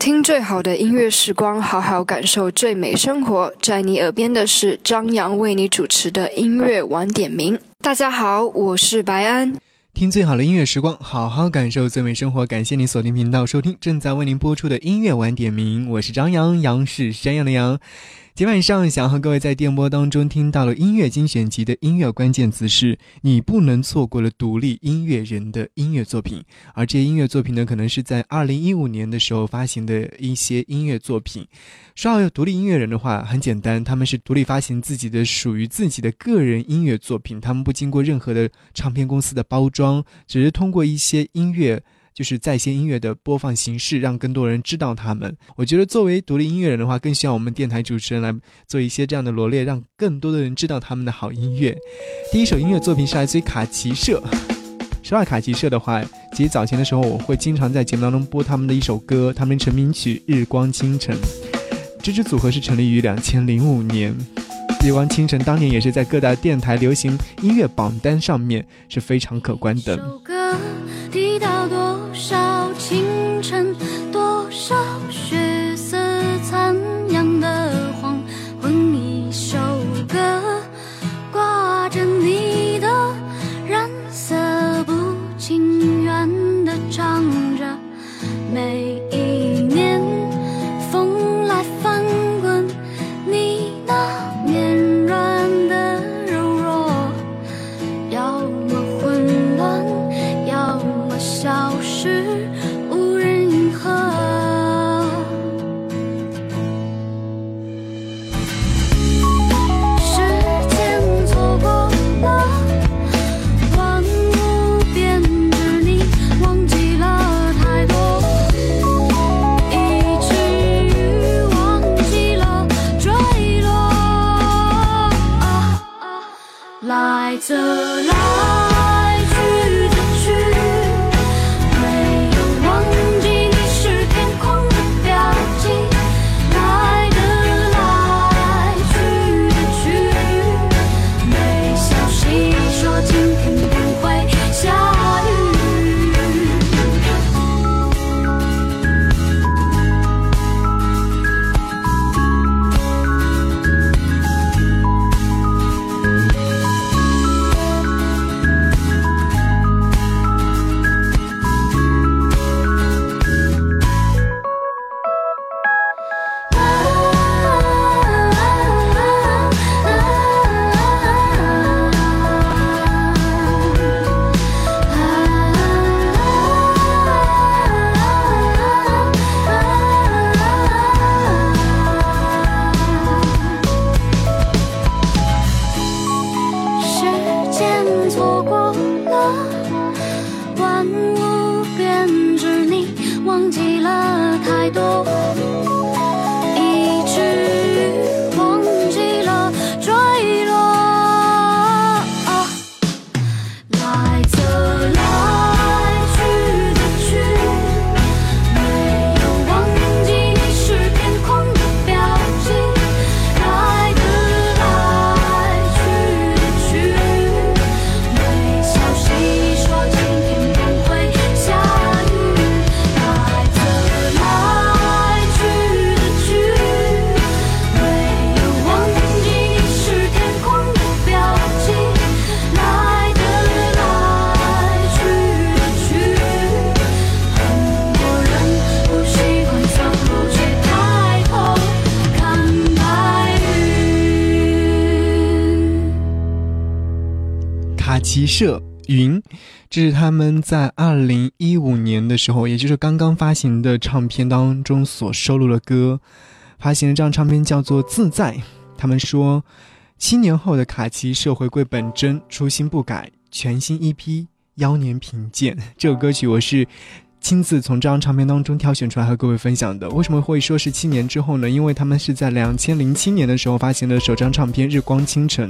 听最好的音乐时光，好好感受最美生活。在你耳边的是张扬为你主持的音乐晚点名。大家好，我是白安。听最好的音乐时光，好好感受最美生活。感谢您锁定频道收听正在为您播出的音乐晚点名，我是张扬，杨是山羊的羊。今晚上想和各位在电波当中听到了音乐精选集的音乐关键词是你不能错过了独立音乐人的音乐作品，而这些音乐作品呢，可能是在二零一五年的时候发行的一些音乐作品。说到独立音乐人的话，很简单，他们是独立发行自己的属于自己的个人音乐作品，他们不经过任何的唱片公司的包装，只是通过一些音乐。就是在线音乐的播放形式，让更多人知道他们。我觉得作为独立音乐人的话，更需要我们电台主持人来做一些这样的罗列，让更多的人知道他们的好音乐。第一首音乐作品是来自于卡奇社。说到卡奇社的话，其实早前的时候，我会经常在节目当中播他们的一首歌，他们成名曲《日光倾城》。这支组合是成立于两千零五年，《日光倾城》当年也是在各大电台流行音乐榜单上面是非常可观的。歌。提到多少清晨，多少雪在二零一五年的时候，也就是刚刚发行的唱片当中所收录的歌。发行的这张唱片叫做《自在》。他们说，七年后的卡奇社回归本真，初心不改，全新一批妖年贫贱。这首歌曲我是亲自从这张唱片当中挑选出来和各位分享的。为什么会说是七年之后呢？因为他们是在两千零七年的时候发行的首张唱片《日光倾城》。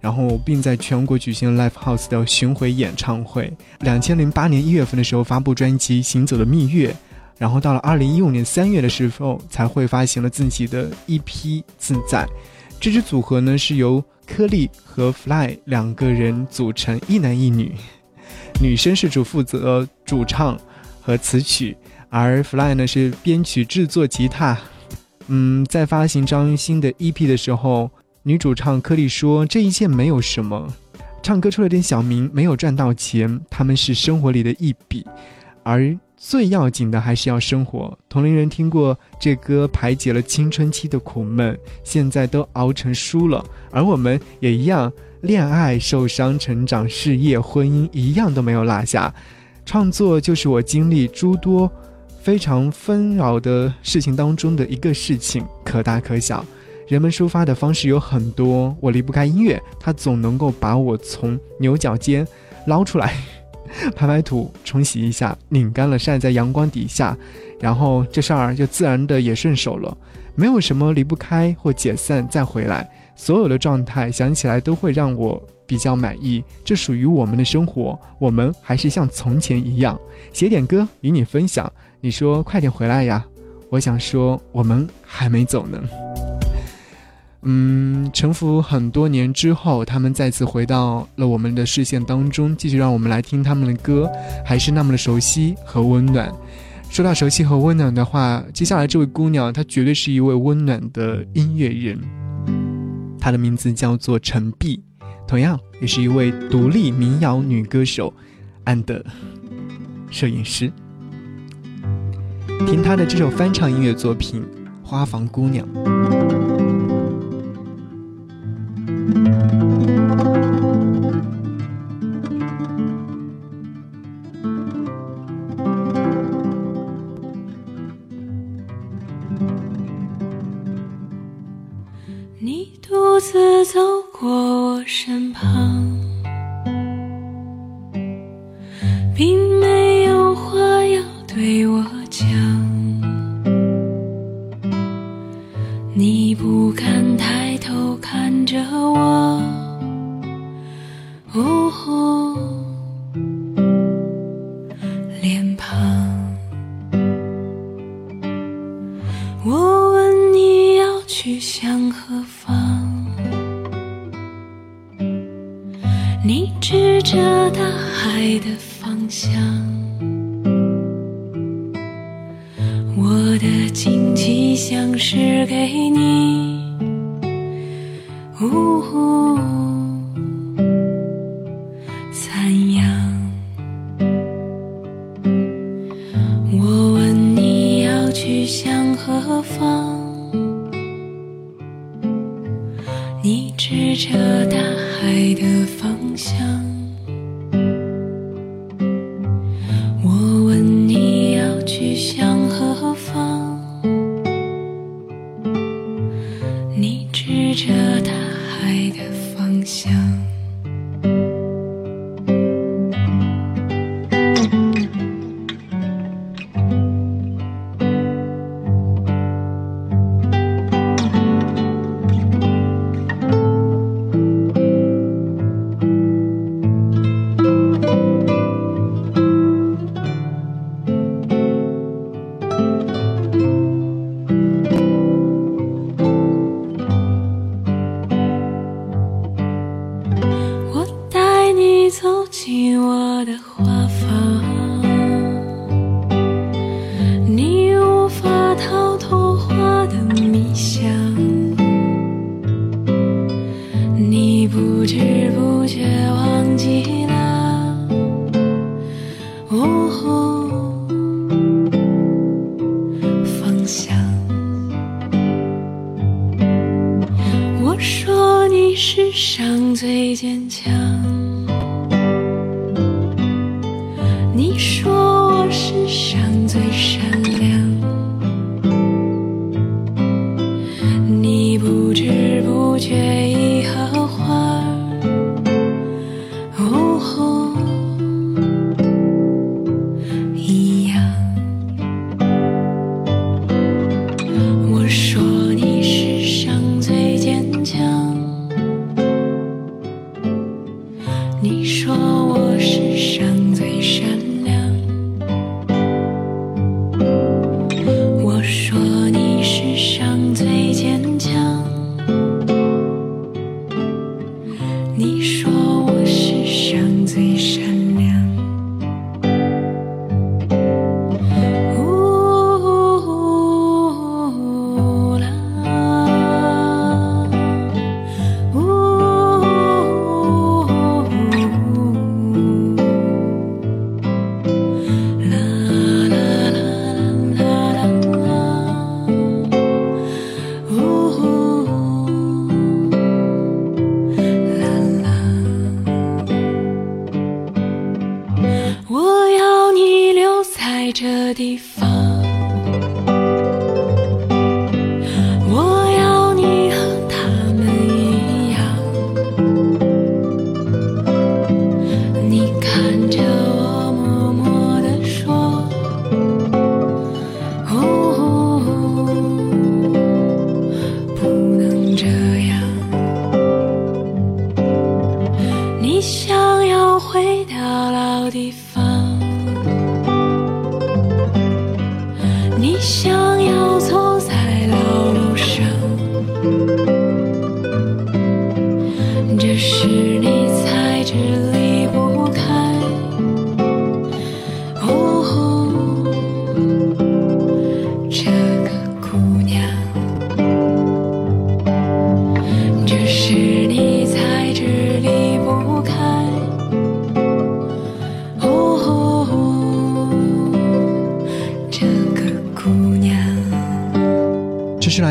然后，并在全国举行 Live House 的巡回演唱会。两千零八年一月份的时候发布专辑《行走的蜜月》，然后到了二零一五年三月的时候才会发行了自己的一批《自在》。这支组合呢是由颗粒和 Fly 两个人组成，一男一女，女生是主负责主唱和词曲，而 Fly 呢是编曲制作吉他。嗯，在发行张新的 EP 的时候，女主唱柯丽说：“这一切没有什么，唱歌出了点小名，没有赚到钱，他们是生活里的一笔，而最要紧的还是要生活。”同龄人听过这歌，排解了青春期的苦闷，现在都熬成书了，而我们也一样，恋爱、受伤、成长、事业、婚姻，一样都没有落下。创作就是我经历诸多。非常纷扰的事情当中的一个事情，可大可小。人们抒发的方式有很多，我离不开音乐，它总能够把我从牛角尖捞出来，拍拍土，冲洗一下，拧干了晒在阳光底下，然后这事儿就自然的也顺手了。没有什么离不开或解散再回来，所有的状态想起来都会让我比较满意。这属于我们的生活，我们还是像从前一样，写点歌与你分享。你说快点回来呀！我想说，我们还没走呢。嗯，沉浮很多年之后，他们再次回到了我们的视线当中，继续让我们来听他们的歌，还是那么的熟悉和温暖。说到熟悉和温暖的话，接下来这位姑娘，她绝对是一位温暖的音乐人。她的名字叫做陈碧，同样也是一位独立民谣女歌手，安的摄影师。听她的这首翻唱音乐作品《花房姑娘》。Joe.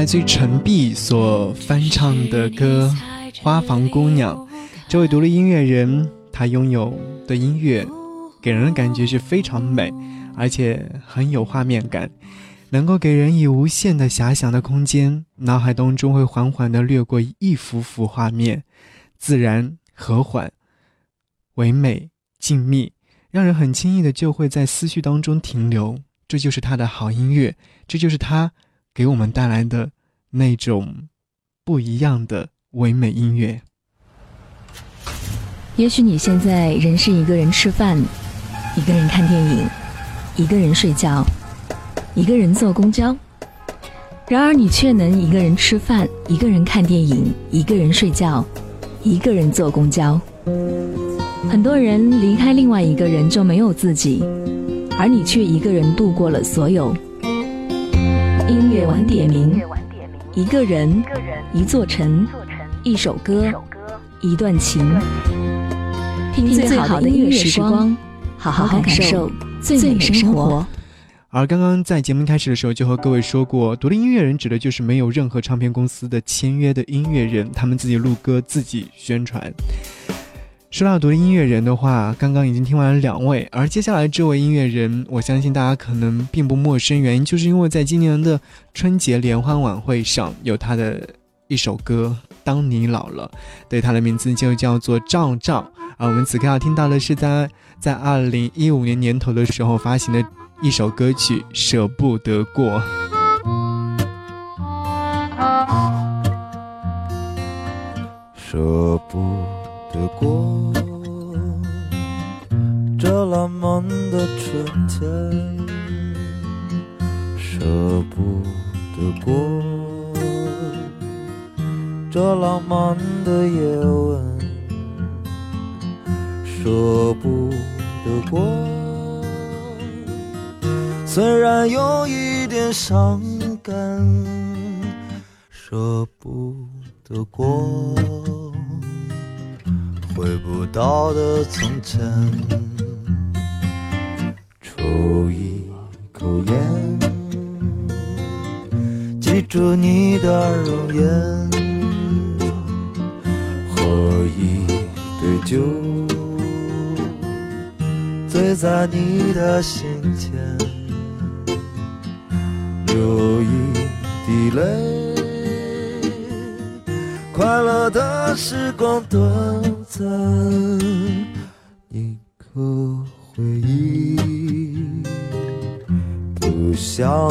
自陈碧所翻唱的歌《花房姑娘》。这位独立音乐人，他拥有的音乐给人的感觉是非常美，而且很有画面感，能够给人以无限的遐想的空间。脑海当中会缓缓地掠过一幅幅画面，自然、和缓、唯美、静谧，让人很轻易的就会在思绪当中停留。这就是他的好音乐，这就是他给我们带来的那种不一样的唯美音乐。也许你现在仍是一个人吃饭，一个人看电影，一个人睡觉，一个人坐公交。然而你却能一个人吃饭，一个人看电影，一个人睡觉，一个人坐公交。很多人离开另外一个人就没有自己。而你却一个人度过了所有。音乐晚点名，一个人，一座城，一首歌，一段情，听最好的音乐时光，好好感受最美生活。而刚刚在节目开始的时候，就和各位说过，独立音乐人指的就是没有任何唱片公司的签约的音乐人，他们自己录歌，自己宣传。说到独立音乐人的话，刚刚已经听完了两位，而接下来这位音乐人，我相信大家可能并不陌生，原因就是因为在今年的春节联欢晚会上有他的一首歌《当你老了》，对，他的名字就叫做赵赵。而我们此刻要听到的是在在二零一五年年头的时候发行的一首歌曲《舍不得过》。舍不。得过这浪漫的春天，舍不得过这浪漫的夜晚，舍不得过，虽然有一点伤感，舍不得过。回不到的从前，抽一口烟，记住你的容颜，喝一杯酒，醉在你的心间，流一滴泪。快乐的时光短暂，一个回忆，不想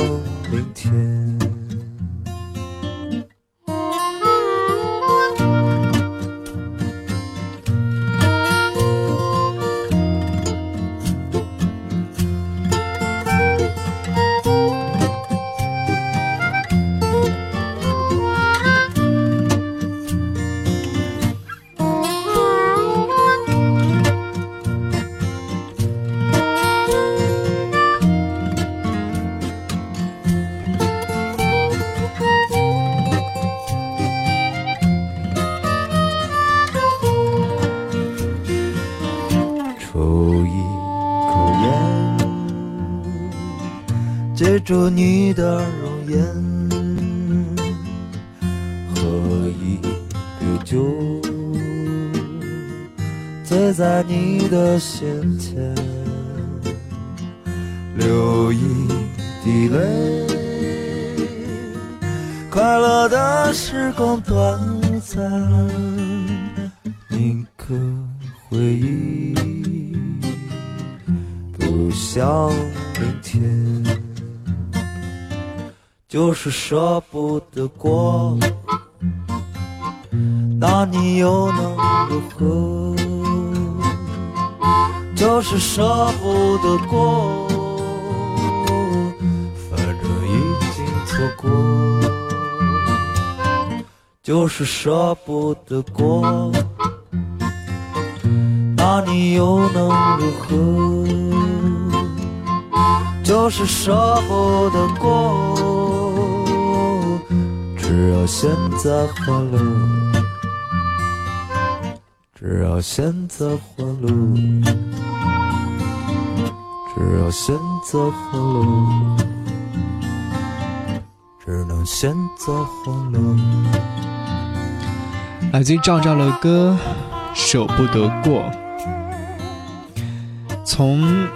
心间，流一滴泪。快乐的时光短暂，铭刻回忆，不想明天。就是舍不得过，那你又能如何？就是舍不得过，反正已经错过。就是舍不得过，那你又能如何？就是舍不得过。只要现在欢乐，只要现在欢乐，只要现在欢乐，只能选择荒凉。来自于赵照的歌《舍不得过》，从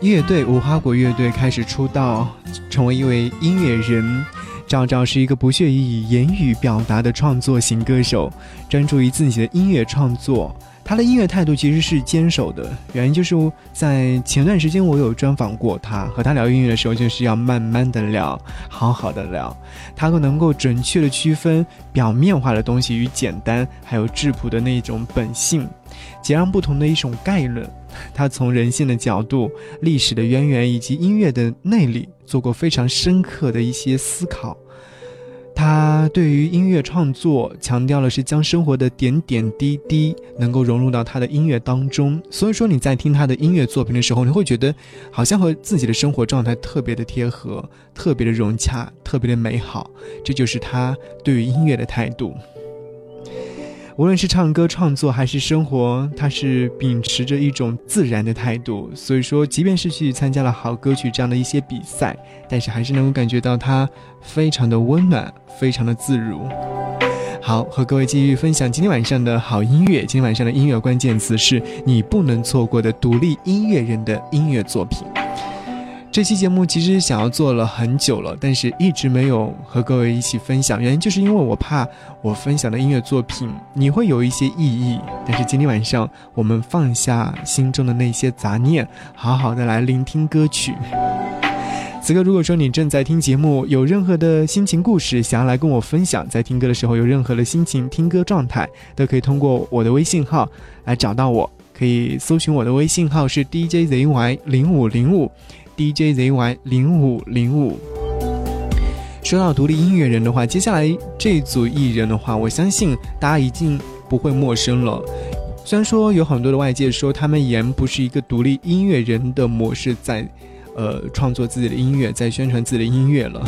乐队无花果乐队开始出道，成为一位音乐人。赵照是一个不屑于以言语表达的创作型歌手，专注于自己的音乐创作。他的音乐态度其实是坚守的，原因就是在前段时间我有专访过他，和他聊音乐的时候就是要慢慢的聊，好好的聊，他更能够准确的区分表面化的东西与简单，还有质朴的那种本性，截然不同的一种概论。他从人性的角度、历史的渊源以及音乐的内里做过非常深刻的一些思考。他对于音乐创作强调的是将生活的点点滴滴能够融入到他的音乐当中，所以说你在听他的音乐作品的时候，你会觉得好像和自己的生活状态特别的贴合，特别的融洽，特别的美好。这就是他对于音乐的态度。无论是唱歌创作还是生活，他是秉持着一种自然的态度。所以说，即便是去参加了好歌曲这样的一些比赛，但是还是能够感觉到他非常的温暖，非常的自如。好，和各位继续分享今天晚上的好音乐。今天晚上的音乐关键词是你不能错过的独立音乐人的音乐作品。这期节目其实想要做了很久了，但是一直没有和各位一起分享，原因就是因为我怕我分享的音乐作品你会有一些异议。但是今天晚上我们放下心中的那些杂念，好好的来聆听歌曲。此刻如果说你正在听节目，有任何的心情故事想要来跟我分享，在听歌的时候有任何的心情听歌状态，都可以通过我的微信号来找到我，可以搜寻我的微信号是 DJZY 零五零五。DJZY 零五零五。说到独立音乐人的话，接下来这组艺人的话，我相信大家已经不会陌生了。虽然说有很多的外界说他们依然不是一个独立音乐人的模式，在呃创作自己的音乐，在宣传自己的音乐了，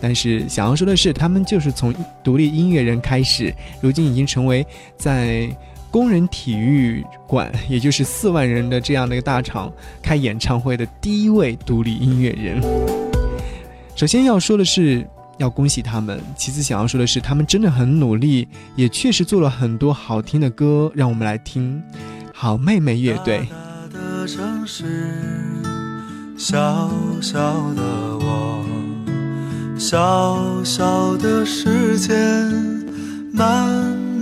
但是想要说的是，他们就是从独立音乐人开始，如今已经成为在。工人体育馆，也就是四万人的这样的一个大场开演唱会的第一位独立音乐人。首先要说的是，要恭喜他们；其次想要说的是，他们真的很努力，也确实做了很多好听的歌，让我们来听。好妹妹乐队。小小的我，小小的时间，慢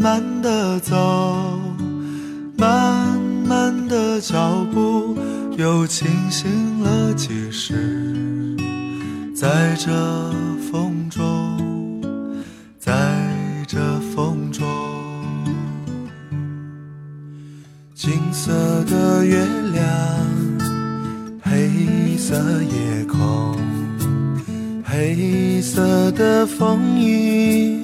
慢的走。慢慢的脚步又清醒了几时，在这风中，在这风中，金色的月亮，黑色夜空，黑色的风衣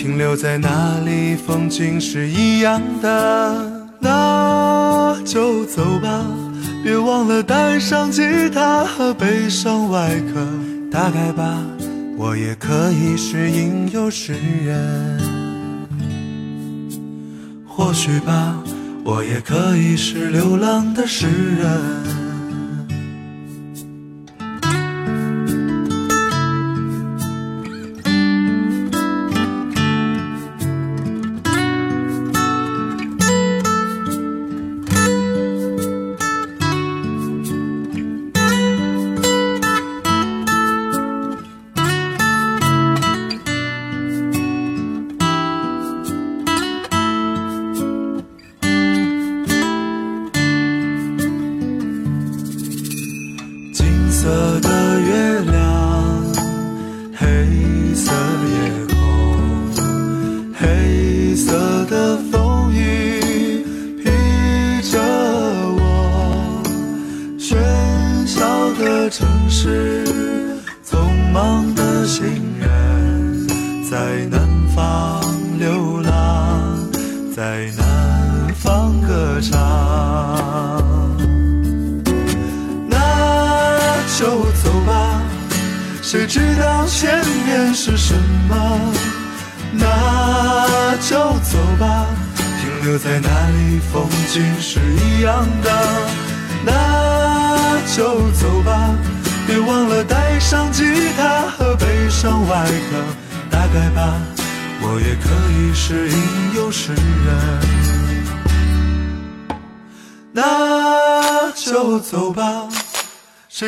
停留在那里，风景是一样的。那就走吧，别忘了带上吉他和悲伤外壳。大概吧，我也可以是吟游诗人。或许吧，我也可以是流浪的诗人。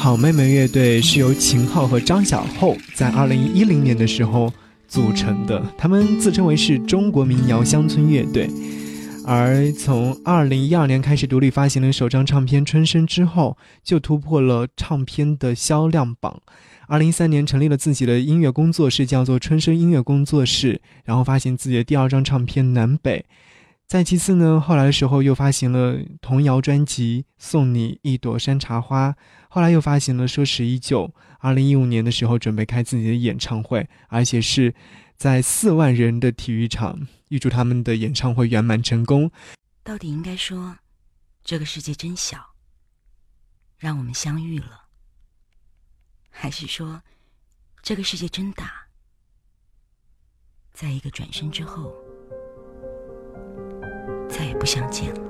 好妹妹乐队是由秦昊和张小厚在二零一零年的时候组成的，他们自称为是中国民谣乡村乐队。而从二零一二年开始独立发行了首张唱片《春生》之后，就突破了唱片的销量榜。二零一三年成立了自己的音乐工作室，叫做春生音乐工作室，然后发行自己的第二张唱片《南北》。再其次呢，后来的时候又发行了童谣专辑《送你一朵山茶花》，后来又发行了《说十一九》。二零一五年的时候准备开自己的演唱会，而且是在四万人的体育场。预祝他们的演唱会圆满成功。到底应该说，这个世界真小，让我们相遇了，还是说，这个世界真大，在一个转身之后，再也不相见了。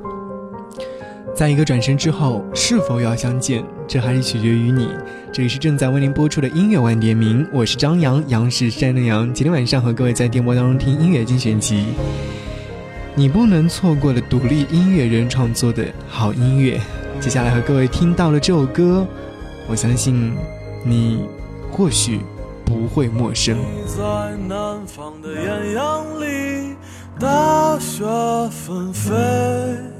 在一个转身之后，是否要相见，这还是取决于你。这里是正在为您播出的音乐万点名，我是张扬，杨是山的杨。今天晚上和各位在电波当中听音乐精选集，你不能错过的独立音乐人创作的好音乐。接下来和各位听到了这首歌，我相信你或许不会陌生。在南方的艳阳里，大雪纷飞。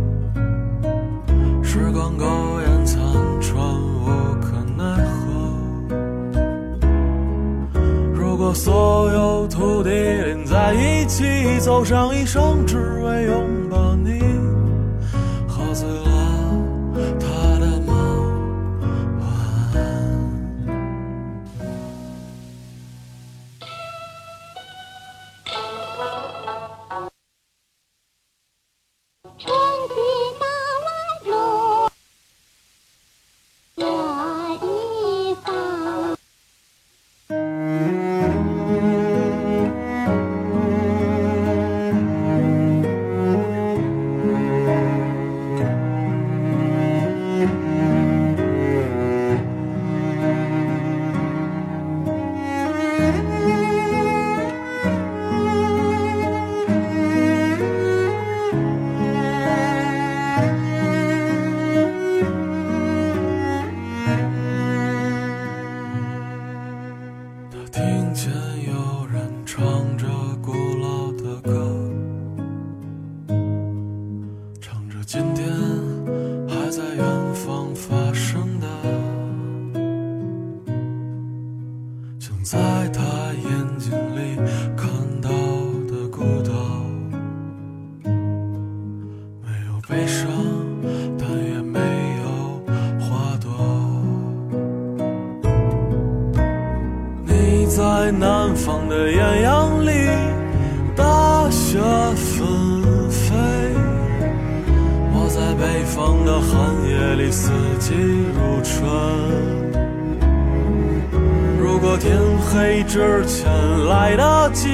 果所有土地连在一起，走上一生，只为拥抱你，喝醉了南方的艳阳里大雪纷飞我在北方的寒夜里四季如春。如果天黑之前来得及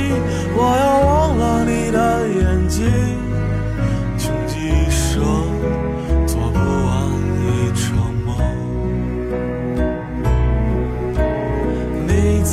我要忘了你的眼睛。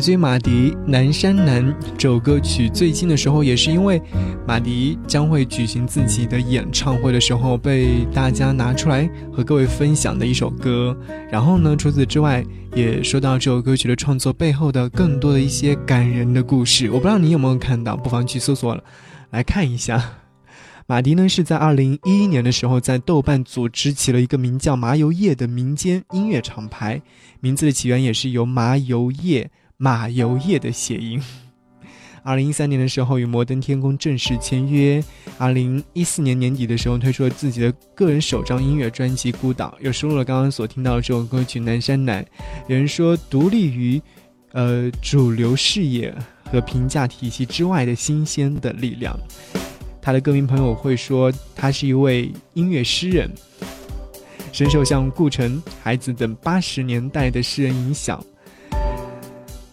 来自于马迪《南山南》这首歌曲，最近的时候也是因为马迪将会举行自己的演唱会的时候，被大家拿出来和各位分享的一首歌。然后呢，除此之外，也说到这首歌曲的创作背后的更多的一些感人的故事。我不知道你有没有看到，不妨去搜索来看一下。马迪呢是在二零一一年的时候，在豆瓣组织起了一个名叫“麻油叶”的民间音乐厂牌，名字的起源也是由麻油叶。马油叶的谐音。二零一三年的时候，与摩登天空正式签约。二零一四年年底的时候，推出了自己的个人首张音乐专辑《孤岛》，又收录了刚刚所听到的这首歌曲《南山南》。有人说，独立于呃主流视野和评价体系之外的新鲜的力量。他的歌迷朋友会说，他是一位音乐诗人，深受像顾城、海子等八十年代的诗人影响。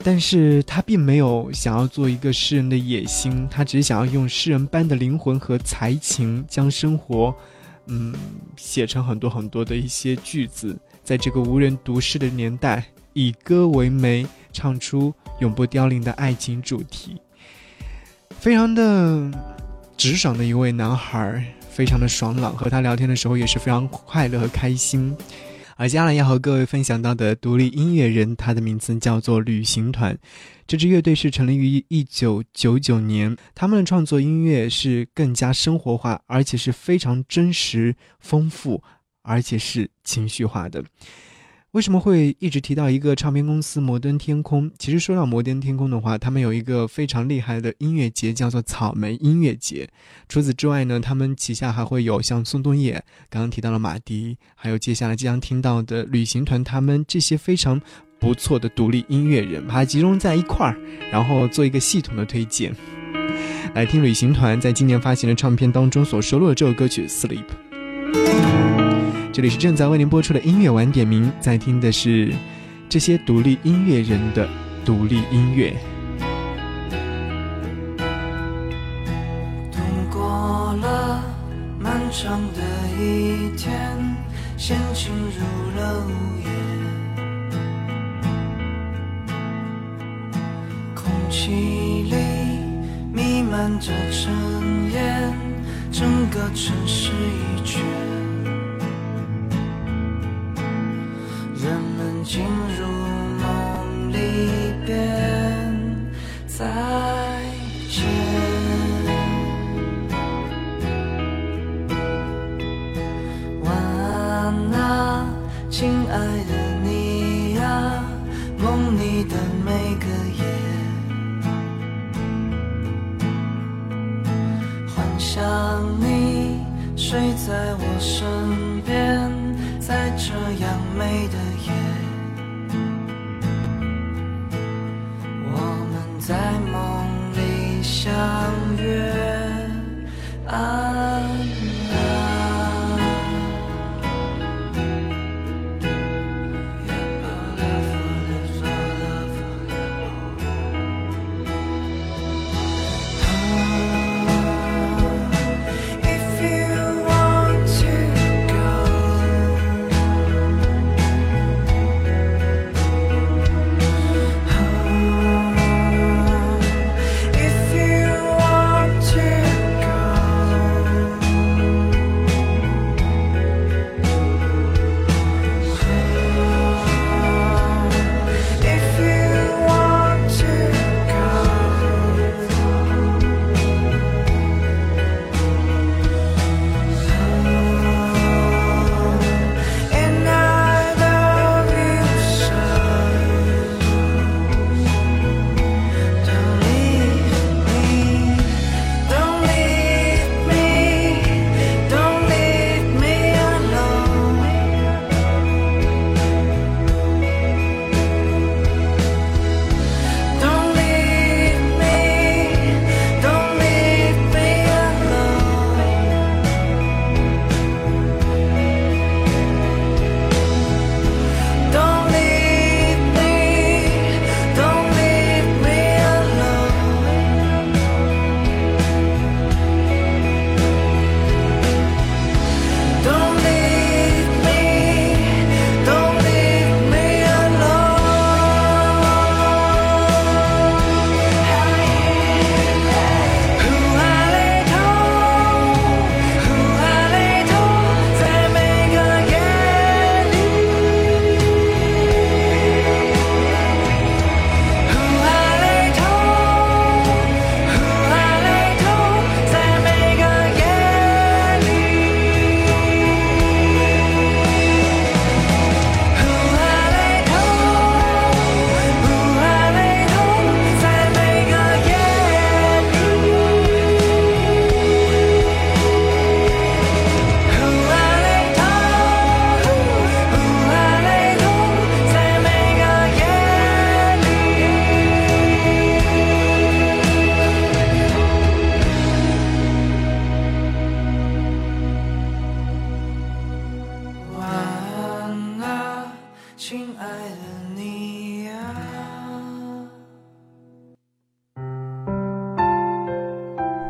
但是他并没有想要做一个诗人的野心，他只是想要用诗人般的灵魂和才情，将生活，嗯，写成很多很多的一些句子，在这个无人读诗的年代，以歌为媒，唱出永不凋零的爱情主题，非常的直爽的一位男孩，非常的爽朗，和他聊天的时候也是非常快乐和开心。而接下来要和各位分享到的独立音乐人，他的名字叫做旅行团。这支乐队是成立于一九九九年，他们的创作音乐是更加生活化，而且是非常真实、丰富，而且是情绪化的。为什么会一直提到一个唱片公司摩登天空？其实说到摩登天空的话，他们有一个非常厉害的音乐节，叫做草莓音乐节。除此之外呢，他们旗下还会有像宋冬野，刚刚提到了马迪，还有接下来即将听到的旅行团，他们这些非常不错的独立音乐人，把它集中在一块儿，然后做一个系统的推荐。来听旅行团在今年发行的唱片当中所收录的这首歌曲《Sleep》。这里是正在为您播出的音乐晚点名，在听的是这些独立音乐人的独立音乐。度过了漫长的一天，先进入了午夜，空气里弥漫着尘烟，整个城市已倦。进入梦里边，再见。晚安呐，亲爱的你呀，梦里的每个夜，幻想你睡在我身边。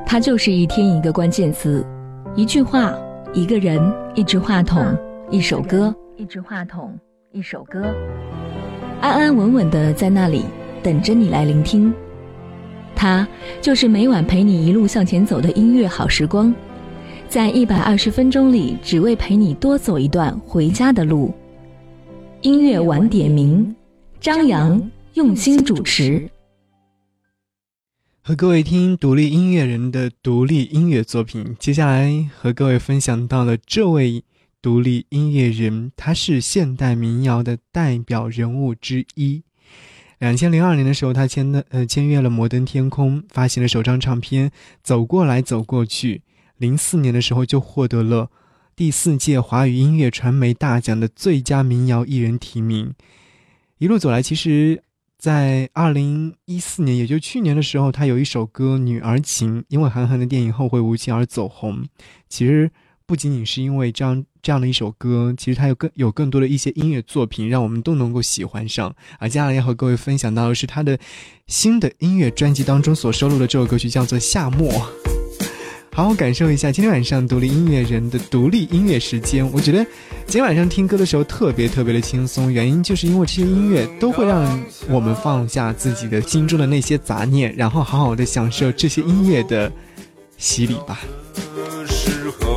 它就是一天一个关键词，一句话，一个人，一支话筒，一首歌，一支话筒，一首歌，安安稳稳的在那里等着你来聆听。它就是每晚陪你一路向前走的音乐好时光，在一百二十分钟里，只为陪你多走一段回家的路。音乐晚点名，张扬用心主持。和各位听独立音乐人的独立音乐作品。接下来和各位分享到了这位独立音乐人，他是现代民谣的代表人物之一。两千零二年的时候，他签的呃签约了摩登天空，发行了首张唱片《走过来走过去》。零四年的时候就获得了第四届华语音乐传媒大奖的最佳民谣艺人提名。一路走来，其实。在二零一四年，也就去年的时候，他有一首歌《女儿情》，因为韩寒的电影《后会无期》而走红。其实不仅仅是因为这样这样的一首歌，其实他有更有更多的一些音乐作品，让我们都能够喜欢上。而接下来要和各位分享到的是他的新的音乐专辑当中所收录的这首歌曲，叫做《夏末》。好好感受一下今天晚上独立音乐人的独立音乐时间。我觉得今天晚上听歌的时候特别特别的轻松，原因就是因为这些音乐都会让我们放下自己的心中的那些杂念，然后好好的享受这些音乐的洗礼吧。时候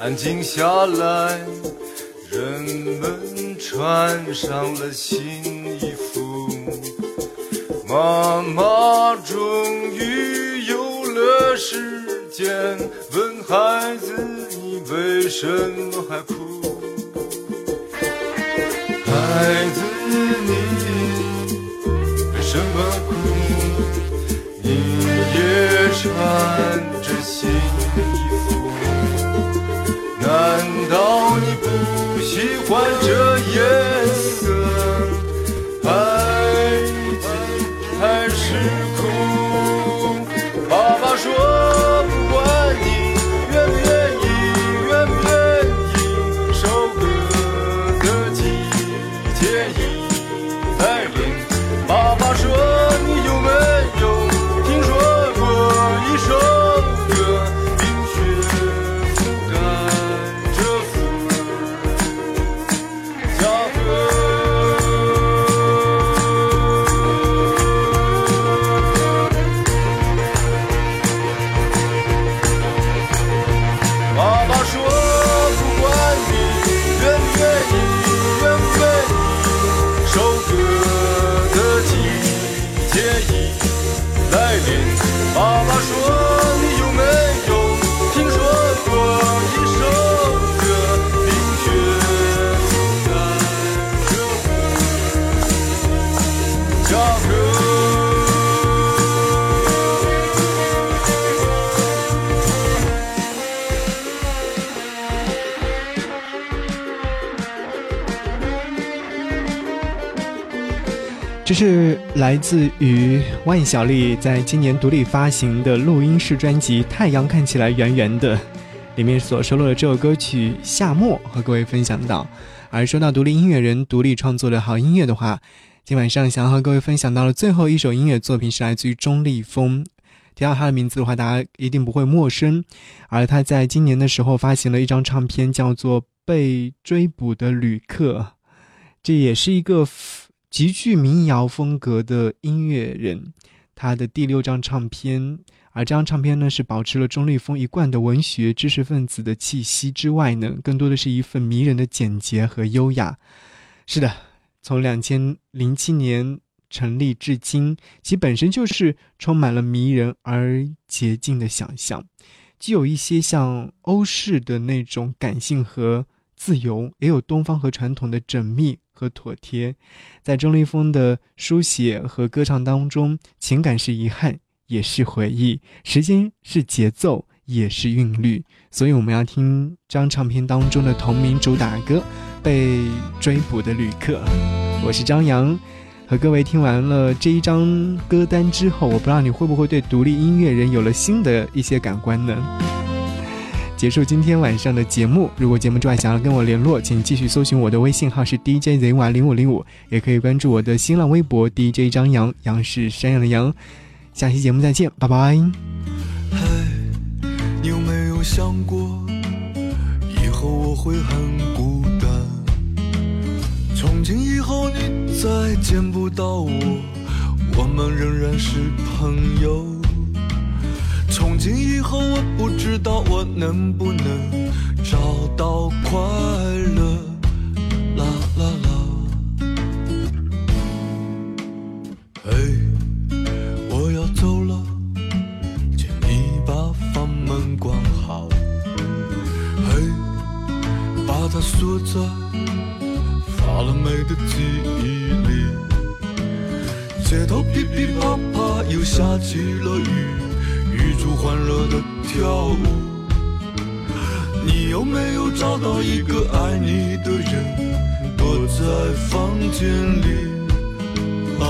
安静下来，人们穿上了新衣服。妈妈终于有了时间，问孩子你为什么还哭？孩子你为什么哭？你也穿这夜。来临。爸爸说，是来自于万晓利在今年独立发行的录音室专辑《太阳看起来圆圆的》里面所收录的这首歌曲《夏末》，和各位分享到。而说到独立音乐人独立创作的好音乐的话，今晚上想要和各位分享到的最后一首音乐作品是来自于钟立风。提到他的名字的话，大家一定不会陌生。而他在今年的时候发行了一张唱片，叫做《被追捕的旅客》，这也是一个极具民谣风格的音乐人。他的第六张唱片，而这张唱片呢是保持了钟立风一贯的文学知识分子的气息之外呢，更多的是一份迷人的简洁和优雅。是的，从两千零七年成立至今，其本身就是充满了迷人而洁净的想象，既有一些像欧式的那种感性和自由，也有东方和传统的缜密和妥帖。在钟立风的书写和歌唱当中，情感是遗憾，也是回忆；时间是节奏，也是韵律。所以我们要听这张唱片当中的同名主打歌《被追捕的旅客》。我是张扬。和各位听完了这一张歌单之后，我不知道你会不会对独立音乐人有了新的一些感官呢？结束今天晚上的节目，如果节目之外想要跟我联络，请继续搜寻我的微信号是 DJZY 零五零五，也可以关注我的新浪微博 DJ 张扬，杨是山羊的羊。下期节目再见，拜拜。嗨，你有没有想过，以后我会很孤单？从今以后你再见不到我，我们仍然是朋友。从今以后我不知道我能不能找到快乐，啦啦啦。嘿，我要走了。请你把房门关好，嘿，把它锁在发了霉的记忆里。街头噼噼啪啪又下起了雨，追逐欢乐的跳舞。你有没有找到一个爱你的人，躲在房间里？啊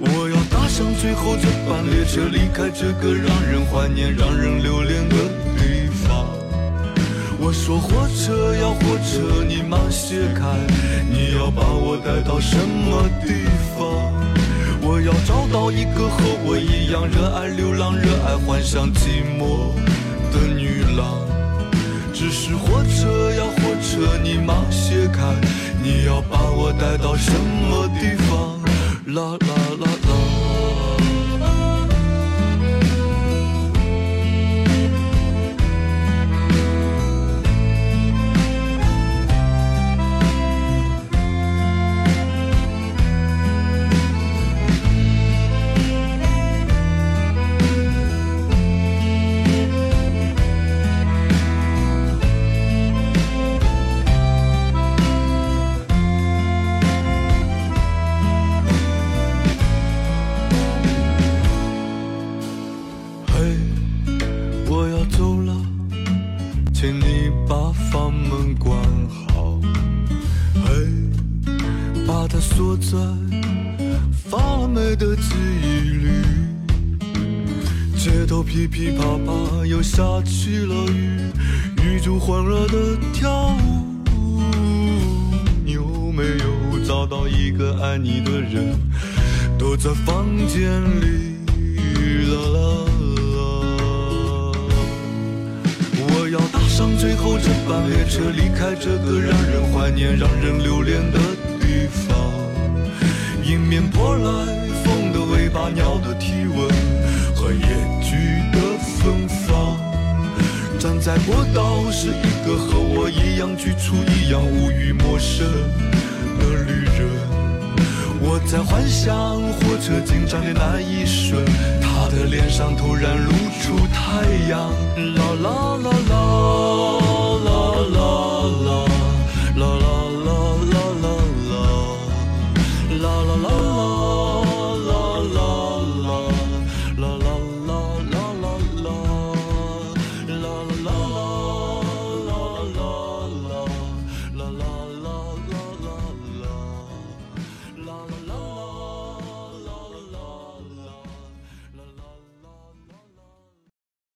我要搭上最后这班列车，离开这个让人怀念、让人留恋的地方。我说火车呀火车，你慢些开，你要把我带到什么地方？要找到一个和我一样热爱流浪、热爱幻想、寂寞的女郎。只是火车呀火车，你忙些开，你要把我带到什么地方？啦啦啦啦。把它锁在发霉的记忆里。街头噼噼啪啪又下起了雨，雨中欢乐的跳舞。你有没有找到一个爱你的人？躲在房间里，啦啦啦。我要搭上最后这班列车，离开这个让人怀念、让人留恋的地方。迎面扑来风的尾巴、鸟的体温和野菊的芬芳。站在过道是一个和我一样局促、一样无语、陌生的旅人。我在幻想火车进站的那一瞬，他的脸上突然露出太阳，啦啦啦啦。